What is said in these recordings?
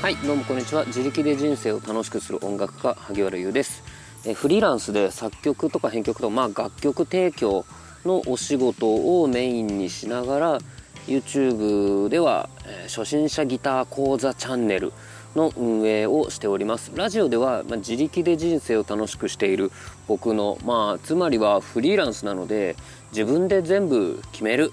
はいどうもこんにちは。自力で人生を楽しくする音楽家萩原優です。えフリーランスで作曲とか編曲とか、まあ、楽曲提供のお仕事をメインにしながら YouTube では、え初心者ギター講座チャンネルの運営をしております。ラジオでは、まあ、自力で人生を楽しくしている僕のまあつまりはフリーランスなので自分で全部決める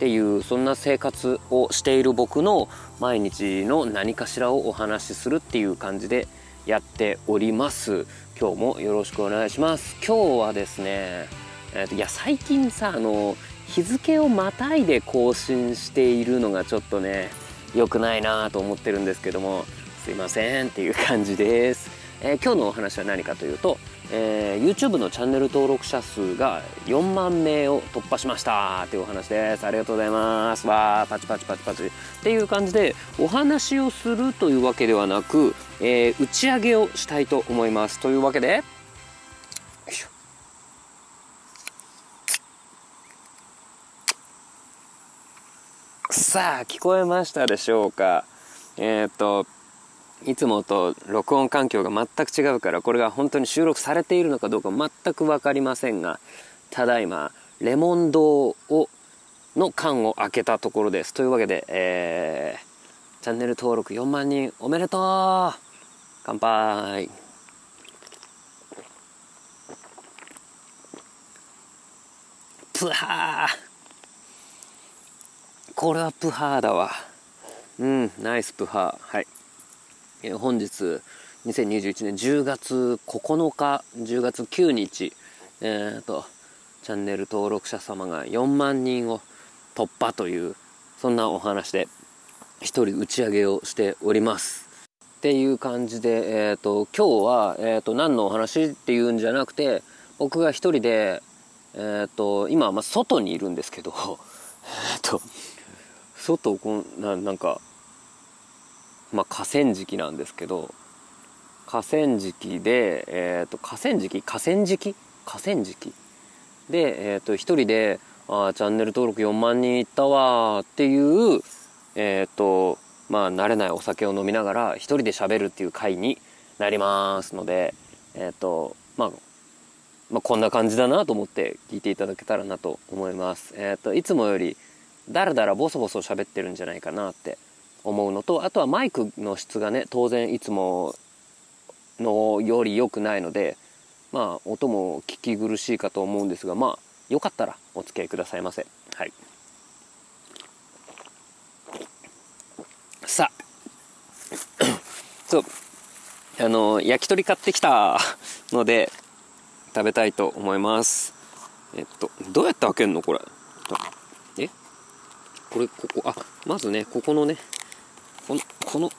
っていうそんな生活をしている僕の毎日の何かしらをお話しするっていう感じでやっております。今日もよろしくお願いします。今日はですねえーと、いや最近さあの日付をまたいで更新しているのがちょっとね良くないなと思ってるんですけどもすいませんっていう感じです、えー、今日のお話は何かというとえー、YouTube のチャンネル登録者数が4万名を突破しました。っていうお話です。ありがとうございます。わーパチパチパチパチ。っていう感じでお話をするというわけではなく、えー、打ち上げをしたいと思います。というわけでさあ聞こえましたでしょうか？えっ、といつもと録音環境が全く違うからこれが本当に収録されているのかどうか全く分かりませんがただいまレモン堂をの缶を開けたところです。というわけで、えー、チャンネル登録4万人おめでとう。乾杯。プハー。これはプハーだわ。うんナイスプハー。はい。え本日2021年10月9日10月9日えーとチャンネル登録者様が4万人を突破というそんなお話で一人打ち上げをしております。っていう感じで、えーと、今日は、えーと、何のお話っていうんじゃなくて僕が一人で、えーと、今、まあ、外にいるんですけど、えー、と外こんななんかまあ、河川敷なんですけど河川敷で、えーと、河川敷？河川敷？河川敷？で、えーと、一人でああ「チャンネル登録4万人いったわ」っていうえっ、ー、とまあ慣れないお酒を飲みながら一人で喋るっていう回になりますのでえっ、ー、とまあまあ、こんな感じだなと思って聞いていただけたらなと思います。えっ、ー、といつもよりだらだらボソボソ喋ってるんじゃないかなって思うのとあとはマイクの質がね当然いつものより良くないのでまあ音も聞き苦しいかと思うんですがまあよかったらお付き合いくださいませ。はい。さあ。そう。あの焼き鳥買ってきたので食べたいと思います。えっとどうやって開けるのこれ。え？これここ。あまずねここのねこの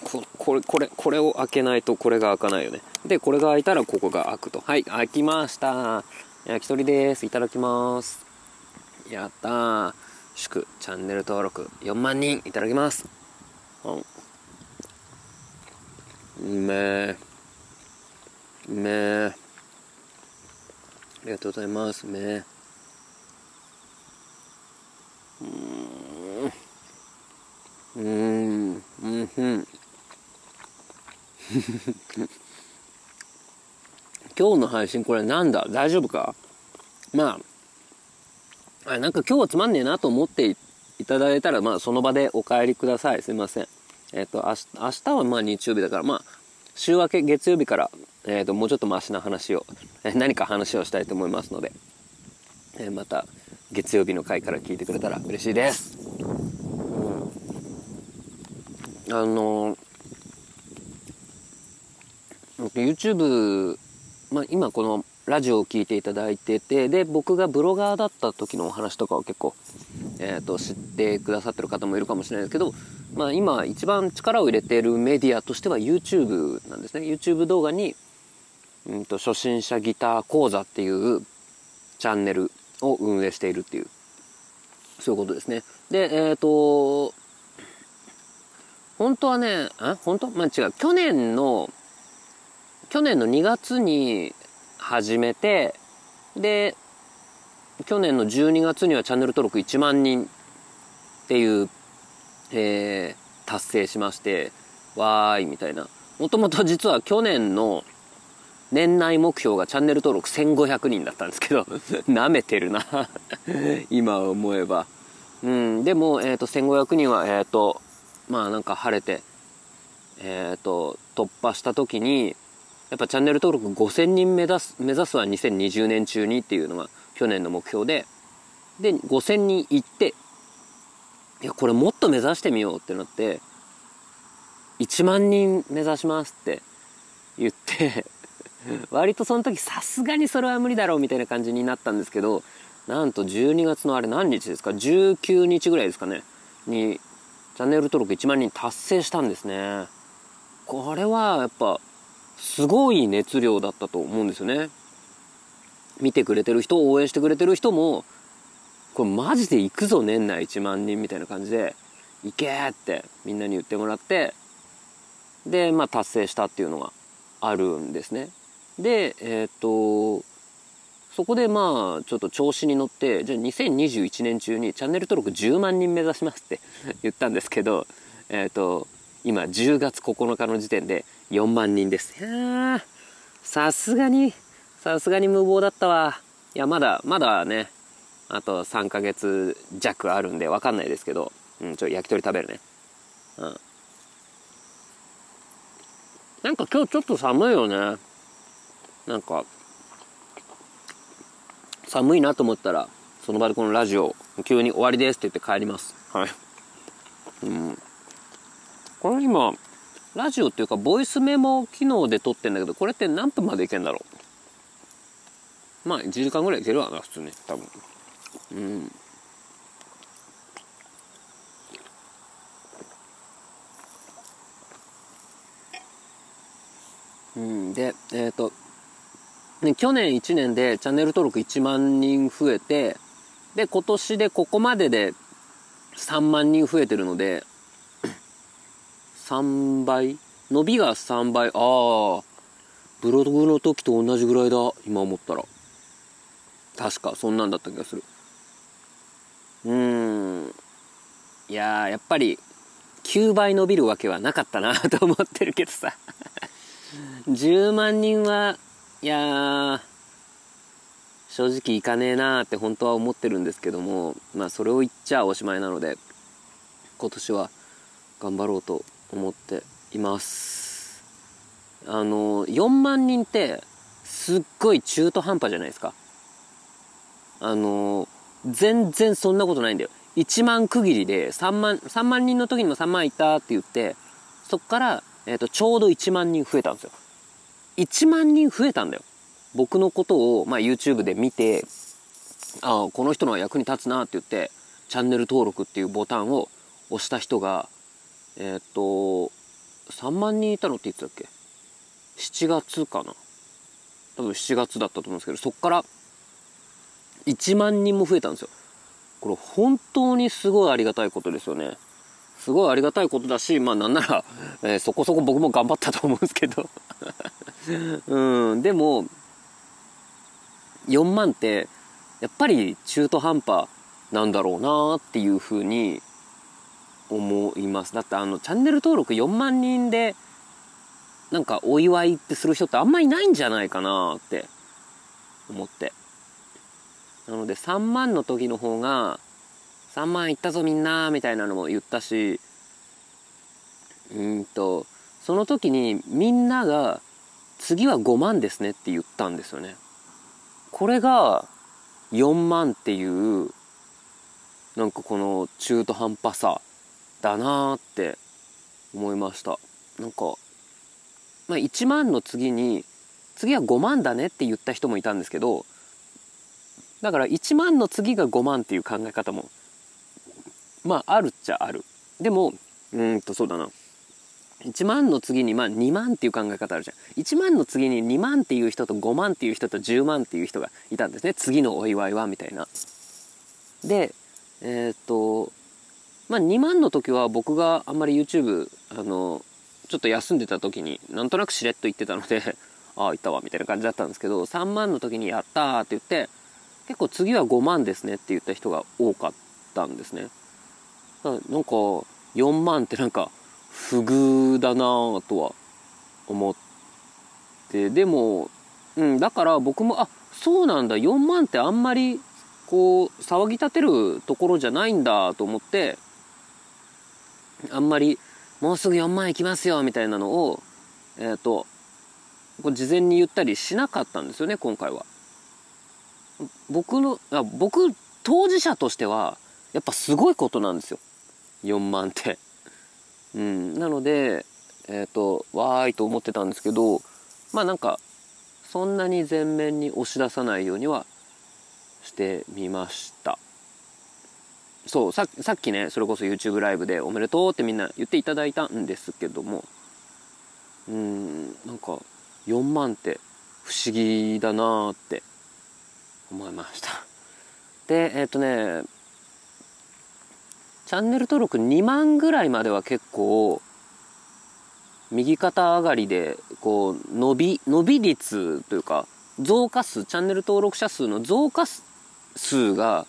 このこれこれこれを開けないとこれが開かないよね。でこれが開いたらここが開くと。はい開きました。焼き鳥です。いただきます。やった祝チャンネル登録。4万人いただきます。うん。うめえうめえありがとうございます。うめえうん、うん、うん。ん 今日の配信これなんだ？大丈夫か？まあ、あなんか今日はつまんねえなと思っていただいたら、まあその場でお帰りください。すいません。えっ、ー、と、明日、はまあ日曜日だから、まあ、週明け月曜日から、えっ、ー、と、もうちょっとマシな話を、え、何か話をしたいと思いますので、えまた月曜日の回から聞いてくれたら嬉しいです。あの YouTube、まあ、今このラジオを聴いていただいててで僕がブロガーだった時のお話とかを結構、えーと、知ってくださってる方もいるかもしれないですけど、まあ、今一番力を入れているメディアとしては YouTube なんですね。YouTube 動画に、うんと、初心者ギター講座っていうチャンネルを運営しているっていうそういうことですね。でえっ、ー、と本当はね、あ本当？まあ違う。去年の、去年の2月に始めて、で、去年の12月にはチャンネル登録1万人っていう、えー、達成しまして、わーいみたいな。もともと実は去年の年内目標がチャンネル登録1500人だったんですけど なめてるな。今思えば。うん。でも、えーと、1500人はえっ、ー、とまあなんか晴れてえっ、ー、と突破した時にやっぱチャンネル登録5000人目指す目指すは2020年中にっていうのが去年の目標でで5000人行っていやこれもっと目指してみようってなって1万人目指しますって言って 割とその時さすがにそれは無理だろうみたいな感じになったんですけどなんと12月のあれ何日ですか？19日ぐらいですかね？にチャンネル登録1万人達成したんですね。これはやっぱすごい熱量だったと思うんですよね。見てくれてる人応援してくれてる人もこれマジで行くぞ年内1万人みたいな感じで行けってみんなに言ってもらってでまあ達成したっていうのがあるんですね。でえっ、とそこでまあちょっと調子に乗ってじゃあ2021年中にチャンネル登録10万人目指しますって 言ったんですけどえっ、と今10月9日の時点で4万人です。いやさすがにさすがに無謀だったわ。いやまだまだねあと3ヶ月弱あるんで分かんないですけどうんちょ焼き鳥食べるね。うん。なんか今日ちょっと寒いよね。なんか寒いなと思ったらその場でこのラジオ急に終わりですって言って帰ります。はい。うん。これ今ラジオっていうかボイスメモ機能で撮ってんだけどこれって何分までいけんだろう？まあ1時間ぐらいいけるわな普通ね多分。うん。うん、でえっ、ー、とね、去年1年でチャンネル登録1万人増えて、で、今年でここまでで3万人増えてるので、3倍伸びが3倍。ああ、ブログの時と同じぐらいだ。今思ったら。確か、そんなんだった気がする。うーん。いややっぱり、9倍伸びるわけはなかったなと思ってるけどさ。10万人はいや正直行かねえなーって本当は思ってるんですけどもまあそれを言っちゃおしまいなので今年は頑張ろうと思っています。あの4万人ってすっごい中途半端じゃないですか。あの全然そんなことないんだよ。1万区切りで3万 ,3 万人の時にも3万いったって言ってそっから、えーとちょうど1万人増えたんですよ。1万人増えたんだよ。僕のことを、まあ、YouTube で見て、ああ、この人の役に立つなって言って、チャンネル登録っていうボタンを押した人が、えー、っと、3万人いたのって言ってたっけ ?7 月かな？多分7月だったと思うんですけど、そっから1万人も増えたんですよ。これ本当にすごいありがたいことですよね。すごいありがたいことだし、まあなんなら、えー、そこそこ僕も頑張ったと思うんですけど うん、でも、4万って、やっぱり中途半端なんだろうなっていうふうに思います。だってあの、チャンネル登録4万人で、なんかお祝いってする人ってあんまりいないんじゃないかなって思って。なので3万の時の方が、3万いったぞみんなみたいなのも言ったし、うんと、その時にみんなが次は5万ですねって言ったんですよね。これが4万っていうなんかこの中途半端さだなーって思いましたなんか、まあ、1万の次に次は5万だねって言った人もいたんですけどだから1万の次が5万っていう考え方もまああるっちゃあるでもうんとそうだな1万の次にまあ2万っていう考え方あるじゃん。1万の次に2万っていう人と5万っていう人と10万っていう人がいたんですね。次のお祝いはみたいな。で、えー、っと、まあ2万の時は僕があんまり YouTube、あの、ちょっと休んでた時になんとなくしれっと言ってたので ああ、いったわみたいな感じだったんですけど、3万の時にやったって言って、結構次は5万ですねって言った人が多かったんですね。なんか4万ってなんか不遇だなとは思ってでも、うん、だから僕もあそうなんだ4万ってあんまりこう騒ぎ立てるところじゃないんだと思ってあんまりもうすぐ4万いきますよみたいなのをえっ、ー、とこ事前に言ったりしなかったんですよね今回は。僕のあ僕当事者としてはやっぱすごいことなんですよ4万って。うん、なのでえっ、ー、とわーいと思ってたんですけどまあなんかそんなに前面に押し出さないようにはしてみました。そうさっきねそれこそ YouTube ライブで「おめでとう」ってみんな言っていただいたんですけどもうんなんか4万って不思議だなって思いました。でえっ、ー、とねチャンネル登録2万ぐらいまでは結構右肩上がりでこう伸び伸び率というか増加数チャンネル登録者数の増加数が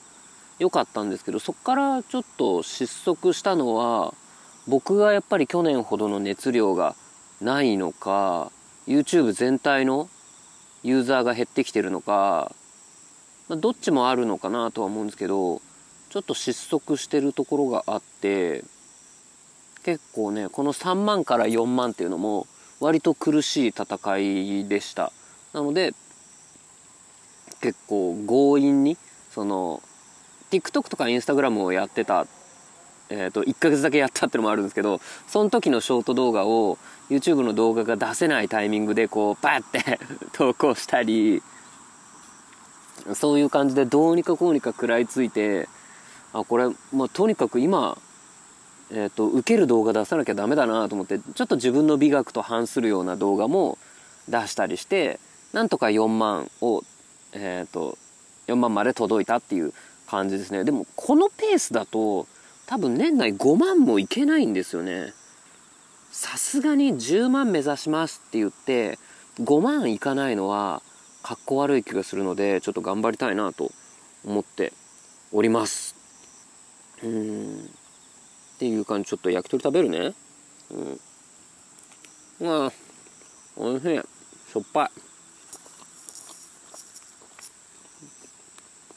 良かったんですけどそこからちょっと失速したのは僕がやっぱり去年ほどの熱量がないのか YouTube 全体のユーザーが減ってきてるのか、まあ、どっちもあるのかなとは思うんですけどちょっと失速してるところがあって結構ねこの3万から4万っていうのも割と苦しい戦いでした。なので結構強引にその TikTok とか Instagram をやってた、えーと、1ヶ月だけやったってのもあるんですけどその時のショート動画を YouTube の動画が出せないタイミングでこうパッて 投稿したりそういう感じでどうにかこうにか食らいついてあこれ、まあ、とにかく今、えーと、受ける動画出さなきゃダメだなと思ってちょっと自分の美学と反するような動画も出したりしてなんとか4万を、えーと4万まで届いたっていう感じですね。でもこのペースだと多分年内5万もいけないんですよね。さすがに10万目指しますって言って5万いかないのはかっこ悪い気がするのでちょっと頑張りたいなと思っております。うん。っていう感じ。ちょっと焼き鳥食べるね。うん。あおいしい。しょっぱい。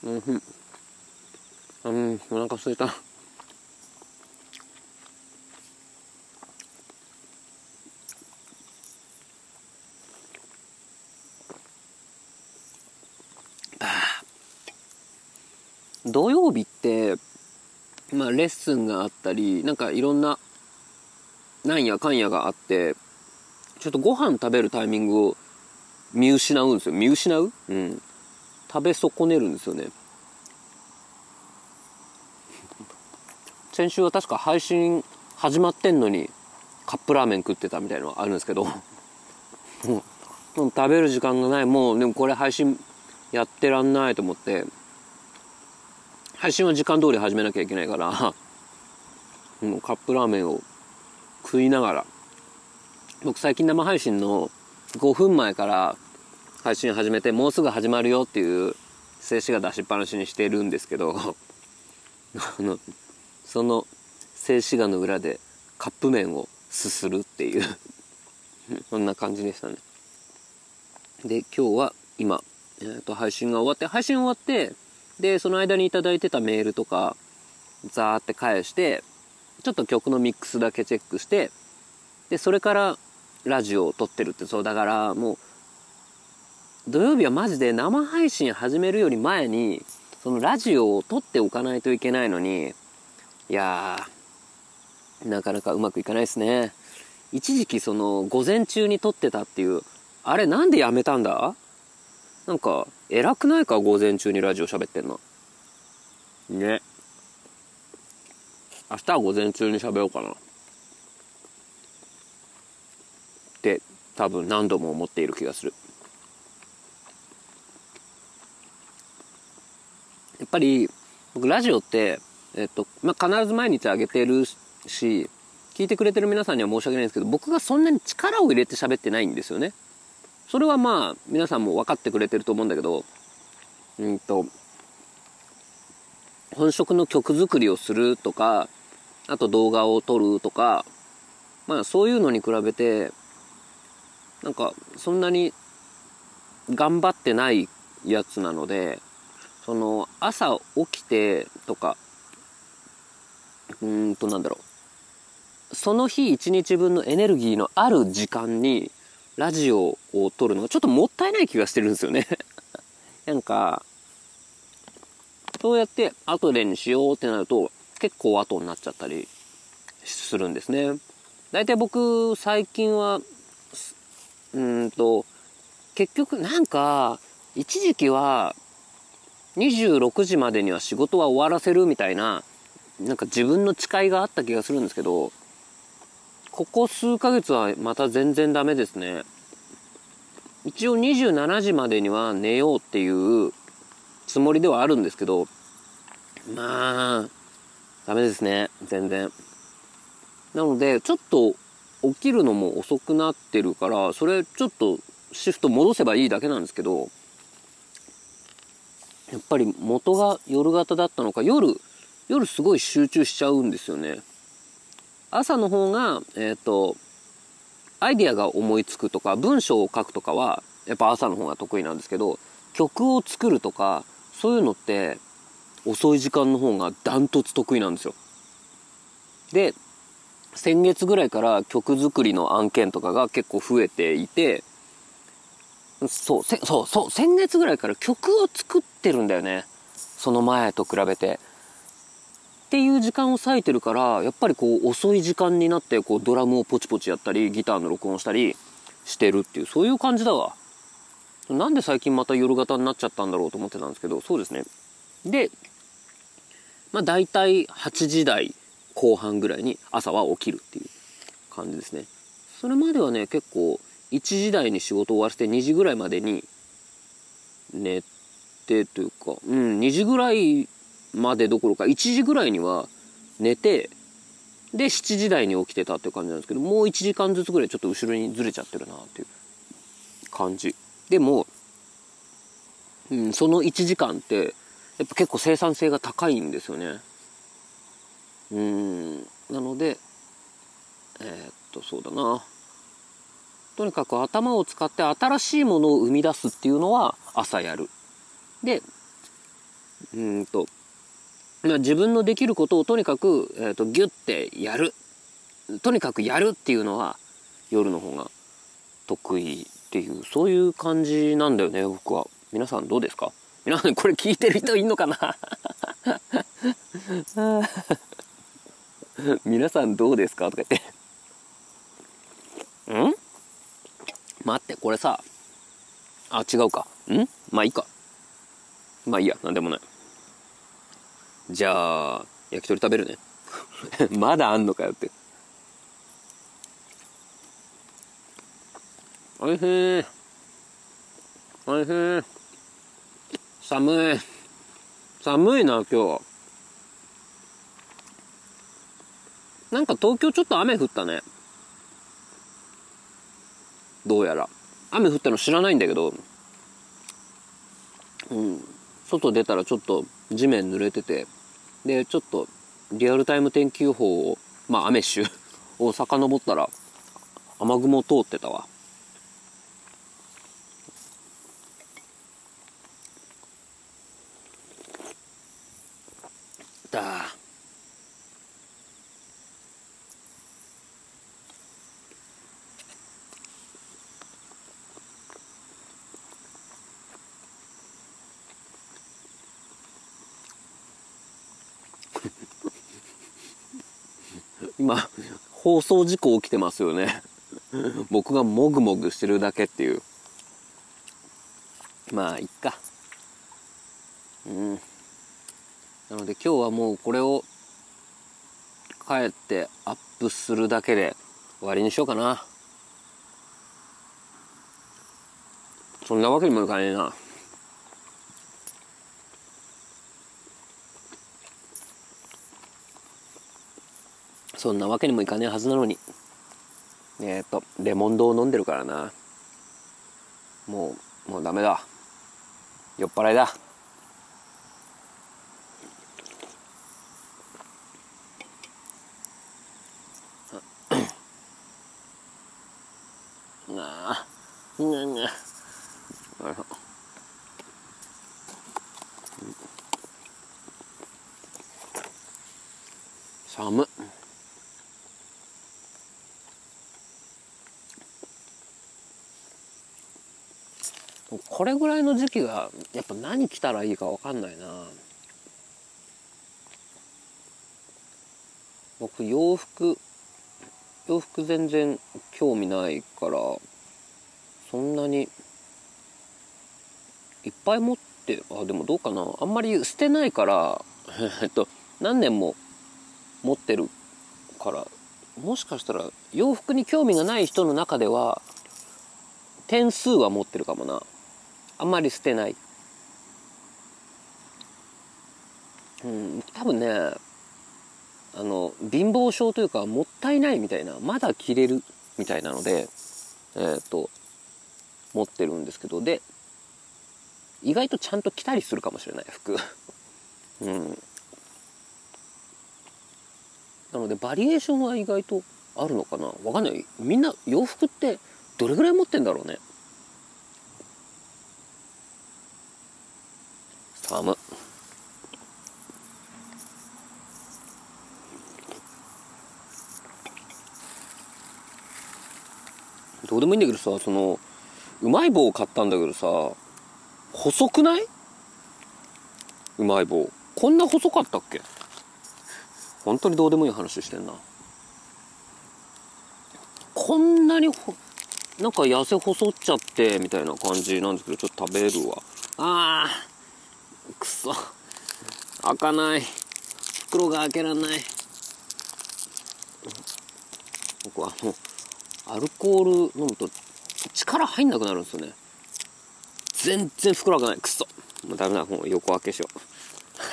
うんうん。お腹すいた。土曜日っレッスンがあったりなんかいろんななんやかんやがあってちょっとご飯食べるタイミングを見失うんですよ。見失う？うん。食べ損ねるんですよね。先週は確か配信始まってんのにカップラーメン食ってたみたいのがあるんですけど もう食べる時間がない。もうでもこれ配信やってらんないと思って配信は時間通り始めなきゃいけないから もうカップラーメンを食いながら。僕最近生配信の5分前から配信始めてもうすぐ始まるよっていう静止画出しっぱなしにしてるんですけど あのその静止画の裏でカップ麺をすするっていう そんな感じでしたね。で今日は今、えー、と配信が終わって配信終わってでその間に頂いてたメールとかザーって返してちょっと曲のミックスだけチェックしてでそれからラジオを撮ってるってそうだからもう土曜日はマジで生配信始めるより前にそのラジオを撮っておかないといけないのにいやーなかなかうまくいかないですね。一時期その午前中に撮ってたっていうあれなんでやめたんだ？なんか偉くないか？午前中にラジオ喋ってんの。ね。明日は午前中に喋ろうかな。って多分何度も思っている気がする。やっぱり僕ラジオって、えっとまあ、必ず毎日上げてるし聞いてくれてる皆さんには申し訳ないんですけど僕がそんなに力を入れて喋ってないんですよねそれはまあ皆さんも分かってくれてると思うんだけどうんと本職の曲作りをするとかあと動画を撮るとかまあそういうのに比べてなんかそんなに頑張ってないやつなのでその朝起きてとかうーんとなんだろう。その日一日分のエネルギーのある時間にラジオを撮るのがちょっともったいない気がしてるんですよね。なんかそうやって後でにしようってなると結構後になっちゃったりするんですね。大体僕最近はうんと結局なんか一時期は26時までには仕事は終わらせるみたいななんか自分の誓いがあった気がするんですけどここ数ヶ月はまた全然ダメですね。一応27時までには寝ようっていうつもりではあるんですけどまあダメですね。全然。なのでちょっと起きるのも遅くなってるからそれちょっとシフト戻せばいいだけなんですけどやっぱり元が夜型だったのか夜夜すごい集中しちゃうんですよね。朝の方がえっ、ー、とアイディアが思いつくとか文章を書くとかはやっぱ朝の方が得意なんですけど曲を作るとかそういうのって遅い時間の方がダントツ得意なんですよ。で先月ぐらいから曲作りの案件とかが結構増えていてそうそうそう先月ぐらいから曲を作ってるんだよね。その前と比べて。っていう時間を割いてるからやっぱりこう遅い時間になってこうドラムをポチポチやったりギターの録音したりしてるっていうそういう感じだわ。なんで最近また夜型になっちゃったんだろうと思ってたんですけどそうですね。でまあ大体8時台後半ぐらいに朝は起きるっていう感じですね。それまではね結構1時台に仕事終わらせて2時ぐらいまでに寝てというかうん2時ぐらいまでどころか1時ぐらいには寝てで7時台に起きてたっていう感じなんですけどもう1時間ずつぐらいちょっと後ろにずれちゃってるなっていう感じ。でも、うん、その1時間ってやっぱ結構生産性が高いんですよね。うんなのでえー、っとそうだな。とにかく頭を使って新しいものを生み出すっていうのは朝やる。でうんと自分のできることをとにかく、えーと、ギュッてやる。とにかくやるっていうのは夜の方が得意っていうそういう感じなんだよね僕は。皆さんどうですか？皆さんこれ聞いてる人いんのかな？皆さんどうですか？とか言って。ん？待ってこれさ。あ違うか。ん？まあいいか。まあいいや。なんでもない。じゃあ、焼き鳥食べるね。まだあんのかよって。おいしい。おいしい。寒い。寒いな、今日。なんか東京ちょっと雨降ったね。どうやら。雨降ったの知らないんだけど、うん。外出たらちょっと地面濡れてて、で、ちょっとリアルタイム天気予報を、まあ雨週 を遡ったら雨雲通ってたわ。だ今、放送事故起きてますよね。僕がもぐもぐしてるだけっていう。まあ、いっか。うん。なので今日はもうこれを帰ってアップするだけで終わりにしようかな。そんなわけにもいかねえな。そんなわけにもいかねえはずなのに。えっ、ー、とレモンドを飲んでるからな。もうもうダメだ。酔っ払いだがうんが寒っこれぐらいの時期がやっぱ何着たらいいか分かんないな。僕洋服洋服全然興味ないからそんなにいっぱい持ってあでもどうかな。あんまり捨てないから えっと何年も持ってるからもしかしたら洋服に興味がない人の中では点数は持ってるかもな。あんまり捨てない。うん多分ねあの貧乏症というかもったいないみたいなまだ着れるみたいなのでえっ、と持ってるんですけどで意外とちゃんと着たりするかもしれない服。うん。なのでバリエーションは意外とあるのかな。わかんない。みんな洋服ってどれぐらい持ってんだろうね。寒どうでもいいんだけどさそのうまい棒を買ったんだけどさ細くない？うまい棒。こんな細かったっけ？本当にどうでもいい話してんな。こんなにほなんか痩せ細っちゃってみたいな感じなんですけどちょっと食べるわ。あー。くそ開かない。袋が開けらんない。僕あのアルコール飲むと力入んなくなるんですよね。全然袋開かない。くそもうダメだ。もう横開けしよう。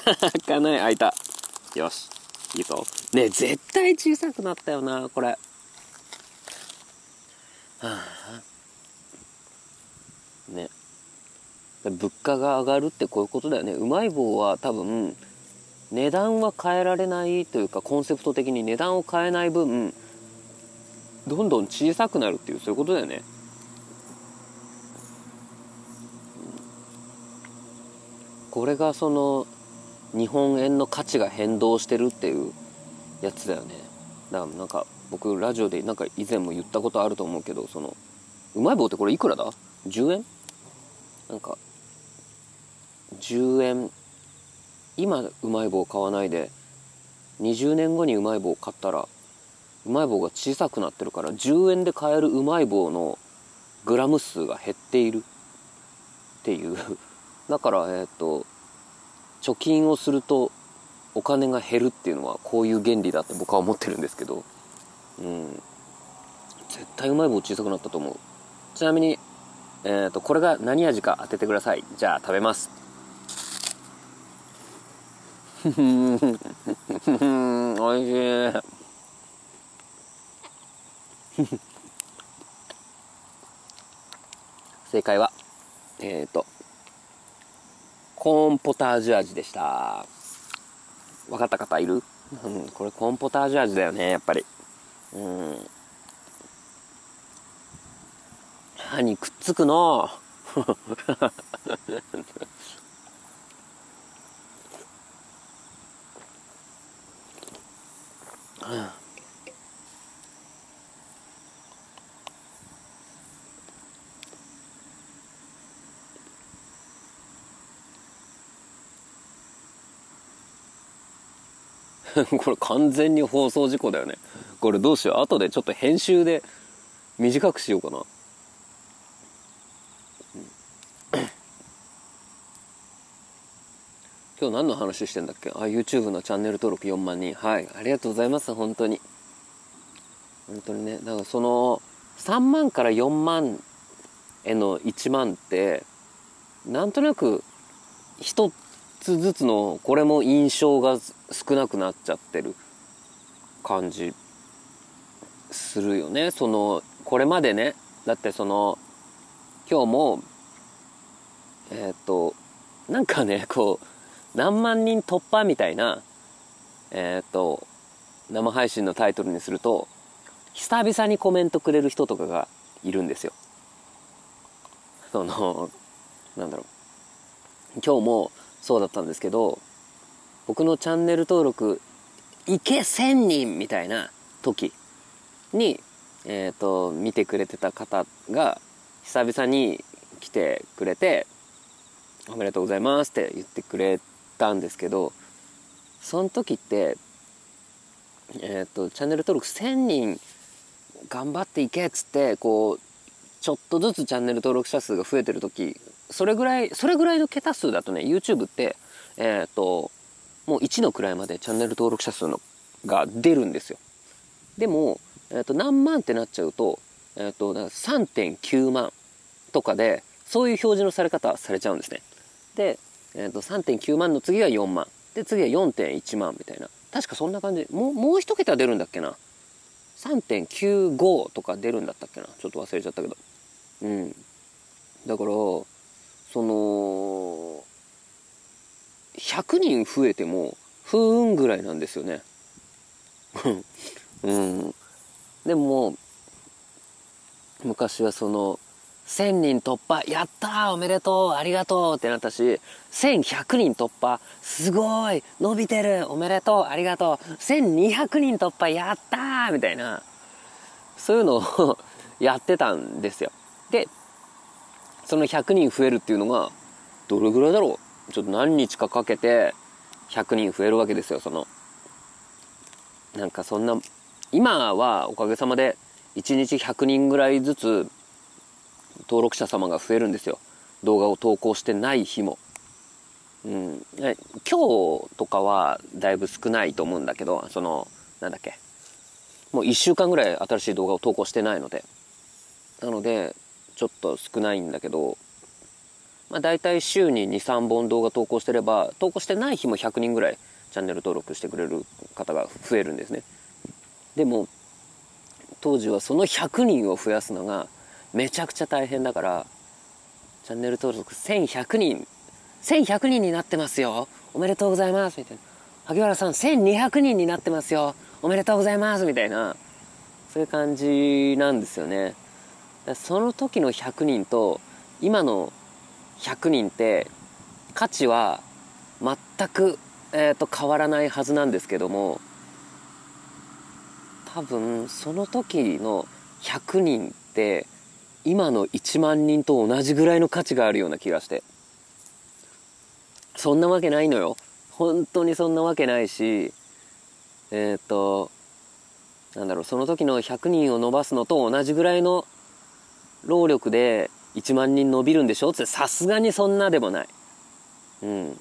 開かない。開いた。よし。いいぞ。ねえ絶対小さくなったよなこれ。はあね物価が上がるってこういうことだよね。うまい棒は多分値段は変えられないというかコンセプト的に値段を変えない分どんどん小さくなるっていうそういうことだよね。これがその日本円の価値が変動してるっていうやつだよね。だからなんか僕ラジオでなんか以前も言ったことあると思うけどそのうまい棒ってこれいくらだ ?10 円？なんか10円。今うまい棒買わないで。20年後にうまい棒買ったらうまい棒が小さくなってるから10円で買えるうまい棒のグラム数が減っている。っていう。だからえっ、ー、と貯金をするとお金が減るっていうのはこういう原理だって僕は思ってるんですけど。うん。絶対うまい棒小さくなったと思う。ちなみにえっ、ー、とこれが何味か当ててください。じゃあ食べます。おいしい正解はえっ、ー、とコーンポタージュ味でした。分かった方いる、うん、これコーンポタージュ味だよねやっぱり。うん。歯にくっつくの。これ完全に放送事故だよね。これどうしよう。後でちょっと編集で短くしようかな。今日何の話してんだっけ？あ YouTube のチャンネル登録4万人。はい。ありがとうございます。本当に。本当にね。だからその3万から4万への1万ってなんとなく一つずつのこれも印象が少なくなっちゃってる感じするよね。そのこれまでね。だってその今日もえっ、となんかねこう何万人突破みたいなえっ、と生配信のタイトルにすると久々にコメントくれる人とかがいるんですよ。そのなんだろう。今日もそうだったんですけど僕のチャンネル登録いけ1000人みたいな時に、えっ、ー、と、見てくれてた方が久々に来てくれて、おめでとうございますって言ってくれたんですけど、その時って、えっ、ー、と、チャンネル登録1000人頑張っていけっつって、こう、ちょっとずつチャンネル登録者数が増えてる時、それぐらい、それぐらいの桁数だとね、YouTube って、えっ、ー、と、もう1の位までチャンネル登録者数のが出るんですよ。でも、えー、と何万ってなっちゃうと,、えー、と3.9万とかでそういう表示のされ方されちゃうんですね。で、えー、と3.9万の次は4万。で次は4.1万みたいな。確かそんな感じ。もうもう一桁出るんだっけな。3.95とか出るんだったっけな。ちょっと忘れちゃったけど。うん。だからその100人増えても不運ぐらいなんですよね。うん。でも昔はその1000人突破やったーおめでとうありがとうってなったし1100人突破すごい伸びてるおめでとうありがとう。1200人突破やったーみたいなそういうのをやってたんですよ。でその100人増えるっていうのがどれぐらいだろう？ちょっと何日かかけて100人増えるわけですよその。なんかそんな今はおかげさまで1日100人ぐらいずつ登録者様が増えるんですよ。動画を投稿してない日も、うん、今日とかはだいぶ少ないと思うんだけどそのなんだっけ。もう1週間ぐらい新しい動画を投稿してないので。なのでちょっと少ないんだけどまあ大体週に23本動画投稿してれば投稿してない日も100人ぐらいチャンネル登録してくれる方が増えるんですね。でも当時はその100人を増やすのがめちゃくちゃ大変だからチャンネル登録1100人。1100人になってますよ。おめでとうございます。みたいな。萩原さん1200人になってますよ。おめでとうございます。みたいな。そういう感じなんですよね。その時の100人と今の100人って価値は全く、えーと、と変わらないはずなんですけども多分その時の100人って今の1万人と同じぐらいの価値があるような気がして。そんなわけないのよ。本当にそんなわけないしえっ、となんだろうその時の100人を伸ばすのと同じぐらいの労力で1万人伸びるんでしょ？ってさすがにそんなでもない。うん。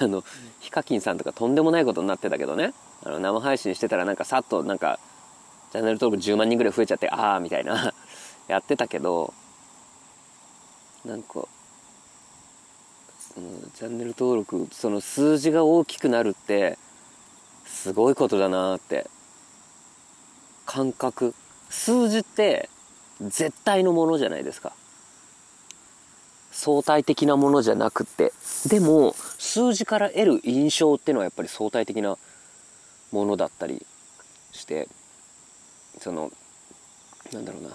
あのヒカキンさんとかとんでもないことになってたけどね。あの生配信してたらなんかさっとなんかチャンネル登録10万人ぐらい増えちゃってああみたいな。やってたけどなんかそのチャンネル登録その数字が大きくなるってすごいことだなって。感覚。数字って絶対のものじゃないですか。相対的なものじゃなくて。でも数字から得る印象っていうのはやっぱり相対的なものだったりして。そのなんだろうな。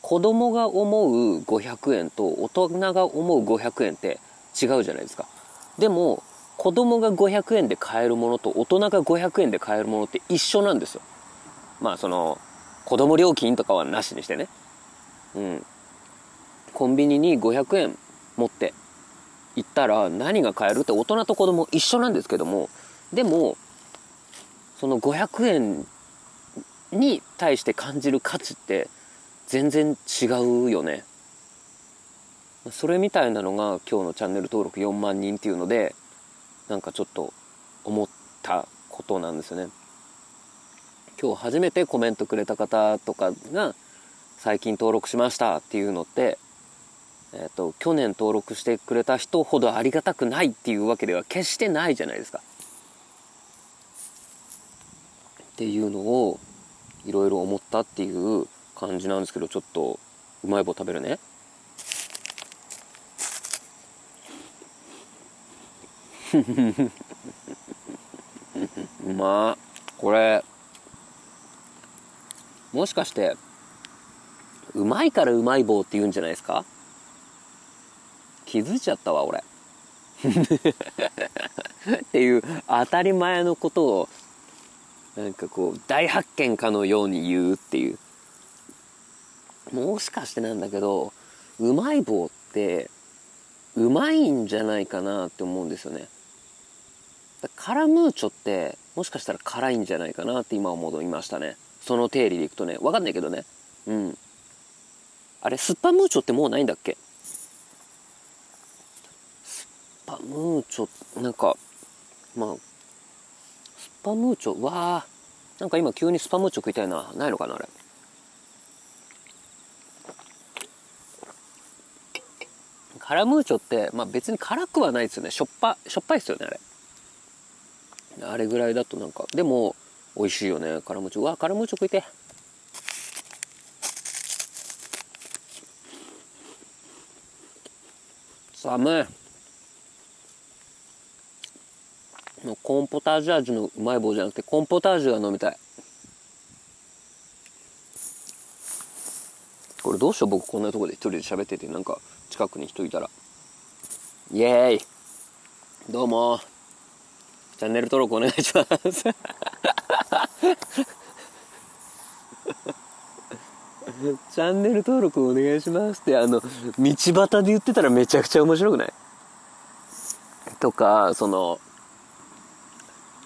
子供が思う500円と大人が思う500円って違うじゃないですか。でも子供が500円で買えるものと大人が500円で買えるものって一緒なんですよ。まあその子供料金とかはなしにしてね。うん。コンビニに500円持って行ったら何が買えるって大人と子供一緒なんですけども。でもその500円に対して感じる価値って全然違うよね。それみたいなのが今日のチャンネル登録4万人っていうのでなんかちょっと思ったことなんですよね。今日初めてコメントくれた方とかが最近登録しましたっていうのってえーと去年登録してくれた人ほどありがたくないっていうわけでは決してないじゃないですか。っていうのをいろいろ思ったっていう感じなんですけどちょっとうまい棒食べるね。うまこれもしかしてうまいからうまい棒って言うんじゃないですか？気づいちゃったわ、俺。っていう当たり前のことを、なんかこう、大発見かのように言うっていう。もしかしてなんだけど、うまい棒って、うまいんじゃないかなって思うんですよね。カラムーチョって、もしかしたら辛いんじゃないかなって今思いましたね。その定理でいくとね。わかんないけどね。うん。あれ、スッパムーチョってもうないんだっけ？スッパムーチョ、なんか、まあ、パムーチョ、わあなんか今急にスパムーチョ食いたいな。ないのかな、あれ。カラムーチョって、まあ別に辛くはないですよね。しょっぱ、しょっぱいですよね、あれ。あれぐらいだとなんか、でも、美味しいよね、カラムーチョ。うわ、カラムーチョ食いて。寒い。のコンポタージュ味のうまい棒じゃなくてコンポタージュが飲みたい。これどうしよう僕こんなとこで一人で喋っててなんか近くに人いたら。イエーイ。どうも。チャンネル登録お願いします。チャンネル登録お願いしますってあの道端で言ってたらめちゃくちゃ面白くない？とかその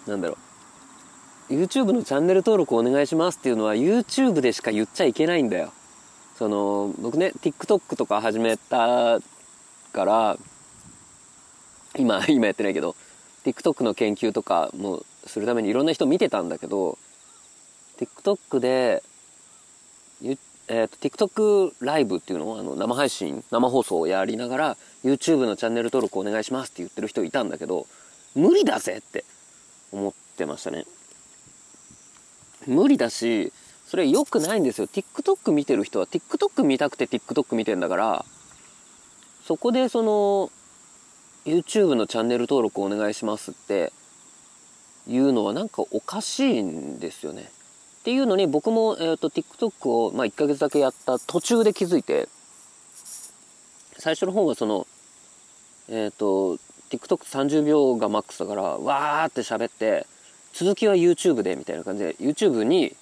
なんだろう。YouTube のチャンネル登録お願いしますっていうのは YouTube でしか言っちゃいけないんだよ。その僕ね TikTok とか始めたから今 今やってないけど TikTok の研究とかもするためにいろんな人見てたんだけど TikTok で、えーと、TikTok ライブっていうの？をあの生配信生放送をやりながら YouTube のチャンネル登録お願いしますって言ってる人いたんだけど無理だぜって。思ってましたね。無理だしそれ良くないんですよ。TikTok 見てる人は TikTok 見たくて TikTok 見てんだからそこでその YouTube のチャンネル登録お願いしますっていうのはなんかおかしいんですよね。っていうのに僕も、えーと、TikTok を、まあ、1ヶ月だけやった途中で気づいて最初の方はそのえっ、ー、と TikTok30 秒がマックスだからわーって喋って続きは YouTube でみたいな感じで YouTube に、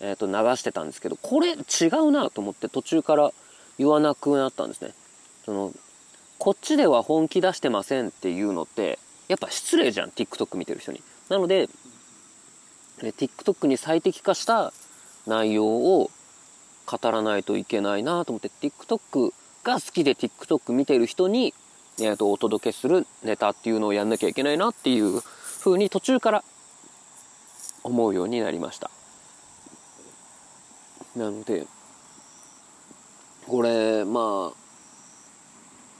えー、と流してたんですけどこれ違うなと思って途中から言わなくなったんですね。そのこっちでは本気出してませんっていうのってやっぱ失礼じゃん TikTok 見てる人に。なので TikTok に最適化した内容を語らないといけないなと思って TikTok が好きで TikTok 見てる人にえー、とお届けするネタっていうのをやんなきゃいけないなっていうふうに途中から思うようになりました。なのでこれま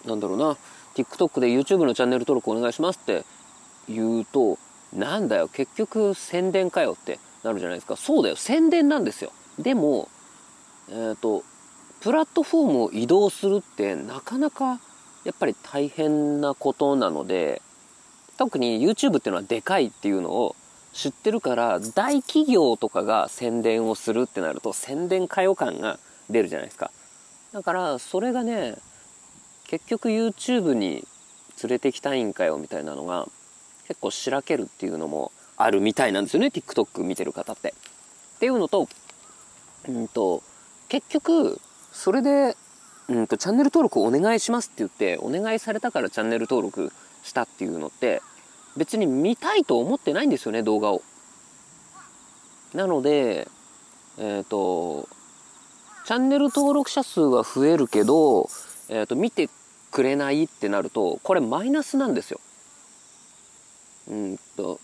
あなんだろうな。TikTok で YouTube のチャンネル登録お願いしますって言うとなんだよ結局宣伝かよってなるじゃないですか。そうだよ宣伝なんですよ。でもえっ、ー、とプラットフォームを移動するってなかなかやっぱり大変なことなので特に YouTube っていうのはでかいっていうのを知ってるから大企業とかが宣伝をするってなると宣伝歌謡感が出るじゃないですかだからそれがね結局 YouTube に連れてきたいんかよみたいなのが結構しらけるっていうのもあるみたいなんですよね TikTok 見てる方って。っていうのと,、うんと結局それでうんと、チャンネル登録お願いしますって言って、お願いされたからチャンネル登録したっていうのって、別に見たいと思ってないんですよね、動画を。なので、えっ、ー、と、チャンネル登録者数は増えるけど、えっ、ー、と、見てくれないってなると、これマイナスなんですよ。うんと、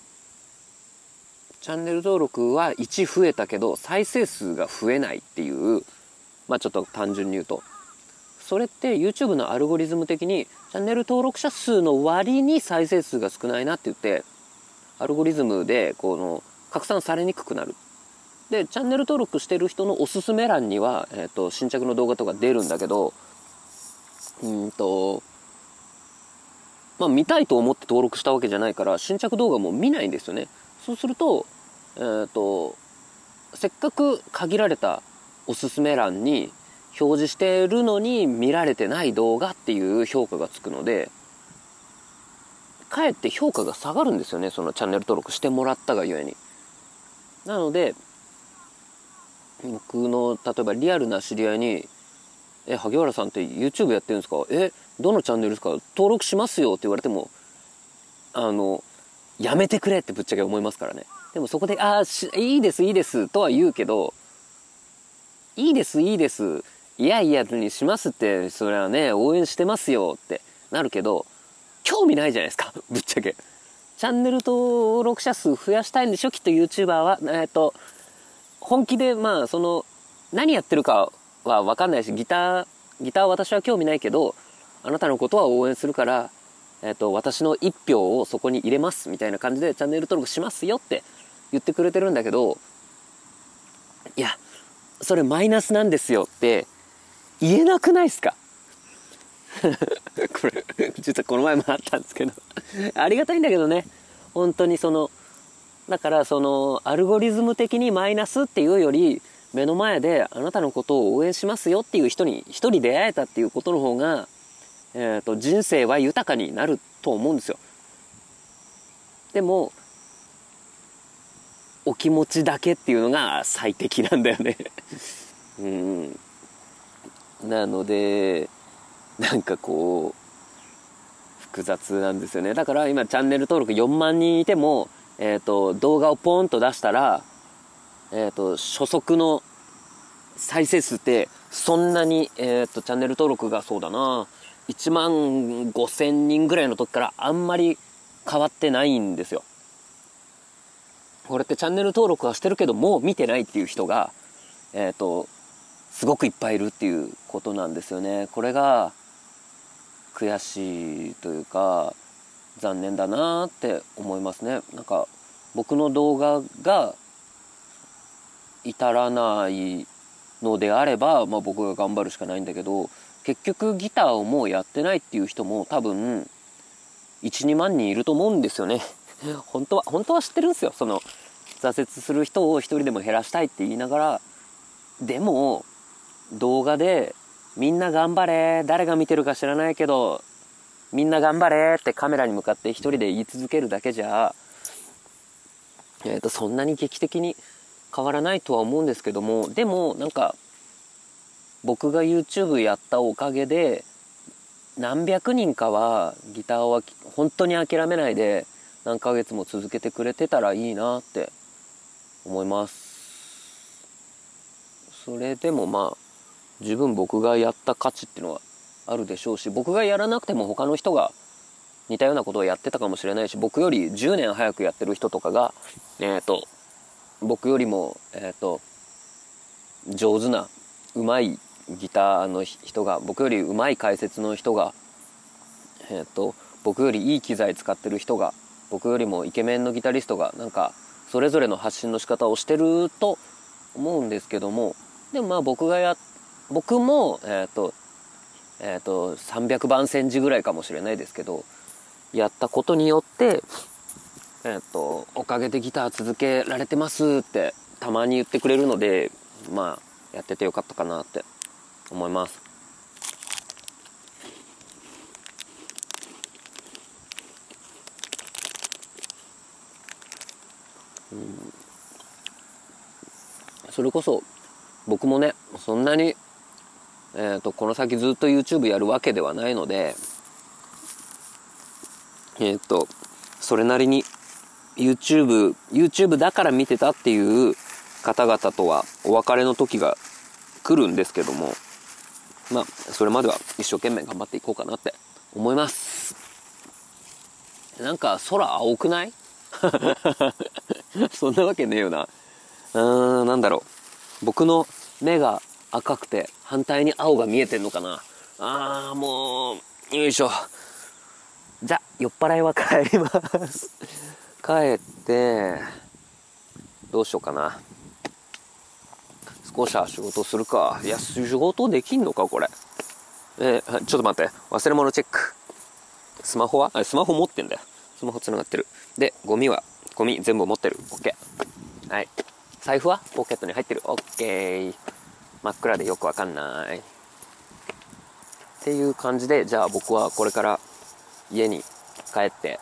チャンネル登録は1増えたけど、再生数が増えないっていう、まあちょっと単純に言うと。それって YouTube のアルゴリズム的にチャンネル登録者数の割に再生数が少ないなって言ってアルゴリズムでこの拡散されにくくなる。でチャンネル登録してる人のおすすめ欄には、えーと、新着の動画とか出るんだけどうんとまあ見たいと思って登録したわけじゃないから新着動画も見ないんですよね。そうするとえっ、ー、とせっかく限られたおすすめ欄に表示してるのに見られてない動画っていう評価がつくのでかえって評価が下がるんですよねそのチャンネル登録してもらったがゆえに。なので僕の例えばリアルな知り合いに「え萩原さんって YouTube やってるんですかえどのチャンネルですか登録しますよ」って言われてもあのやめてくれってぶっちゃけ思いますからね。でもそこで「ああいいですいいです」とは言うけど「いいですいいです」いやいやにしますってそれはね応援してますよってなるけど興味ないじゃないですか。ぶっちゃけ。チャンネル登録者数増やしたいんでしょ？きっと YouTuber は。えっ、と本気でまあその何やってるかは分かんないしギターギター私は興味ないけどあなたのことは応援するからえっ、と私の一票をそこに入れますみたいな感じでチャンネル登録しますよって言ってくれてるんだけどいやそれマイナスなんですよって言えなくないっすか？これ実はこの前もあったんですけど。ありがたいんだけどね。本当にそのだからそのアルゴリズム的にマイナスっていうより目の前であなたのことを応援しますよっていう人に一人出会えたっていうことの方が、えーと、人生は豊かになると思うんですよ。でもお気持ちだけっていうのが最適なんだよね。うん。なのでなんかこう複雑なんですよね。だから今チャンネル登録4万人いても、えーと、動画をポンと出したら、えーと、初速の再生数ってそんなに、えーと、チャンネル登録がそうだな。1万5000人ぐらいの時からあんまり変わってないんですよ。これってチャンネル登録はしてるけどもう見てないっていう人がえっ、ー、とすごくいっぱいいるっていうことなんですよね。これが悔しいというか残念だなって思いますね。なんか僕の動画が至らないのであれば、まあ、僕が頑張るしかないんだけど結局ギターをもうやってないっていう人も多分12万人いると思うんですよね。本当は本当は知ってるんですよ。その挫折する人を一人でも減らしたいって言いながらでも動画でみんな頑張れ誰が見てるか知らないけどみんな頑張れってカメラに向かって一人で言い続けるだけじゃ、えー、とそんなに劇的に変わらないとは思うんですけどもでもなんか僕が YouTube やったおかげで何百人かはギターを本当に諦めないで何ヶ月も続けてくれてたらいいなって思います。それでもまあ十分僕がやった価値っていうのはあるでしょうし僕がやらなくても他の人が似たようなことをやってたかもしれないし僕より10年早くやってる人とかがえっ、ー、と僕よりもえっ、ー、と上手な上手いギターの人が僕より上手い解説の人がえっ、ー、と僕よりいい機材使ってる人が僕よりもイケメンのギタリストがなんかそれぞれの発信の仕方をしてると思うんですけどもでもまあ僕がや僕もえっ、ー、とえっ、ー、と300番煎じぐらいかもしれないですけどやったことによってえっ、ー、とおかげでギター続けられてますってたまに言ってくれるのでまあやっててよかったかなって思います。うん。それこそ僕もねそんなに、えーと、この先ずっと YouTube やるわけではないのでえっ、ー、とそれなりに YouTube YouTube だから見てたっていう方々とはお別れの時が来るんですけどもまあそれまでは一生懸命頑張っていこうかなって思います。なんか空青くない？そんなわけねえよな。うーんなんだろう。僕の目が赤くて反対に青が見えてんのかな？あーもうよいしょ。じゃ酔っ払いは帰ります。帰ってどうしようかな。少しは仕事するか。いや仕事できんのかこれ。えー、ちょっと待って。忘れ物チェック。スマホは？あスマホ持ってんだよ。スマホつながってる。でゴミは？ゴミ全部持ってる。OK はい。財布は？ポケットに入ってる。OK 真っ暗でよくわかんない。っていう感じでじゃあ僕はこれから家に帰って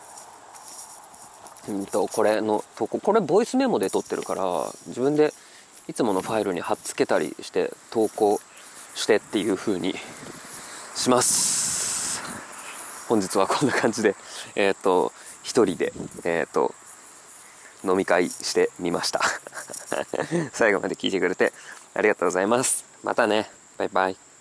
うんとこれの投稿これボイスメモで撮ってるから自分でいつものファイルに貼っつけたりして投稿してっていう風にします。本日はこんな感じでえっ、ー、と一人でえっ、ー、と飲み会してみました。最後まで聞いてくれてありがとうございます。またね。バイバイ。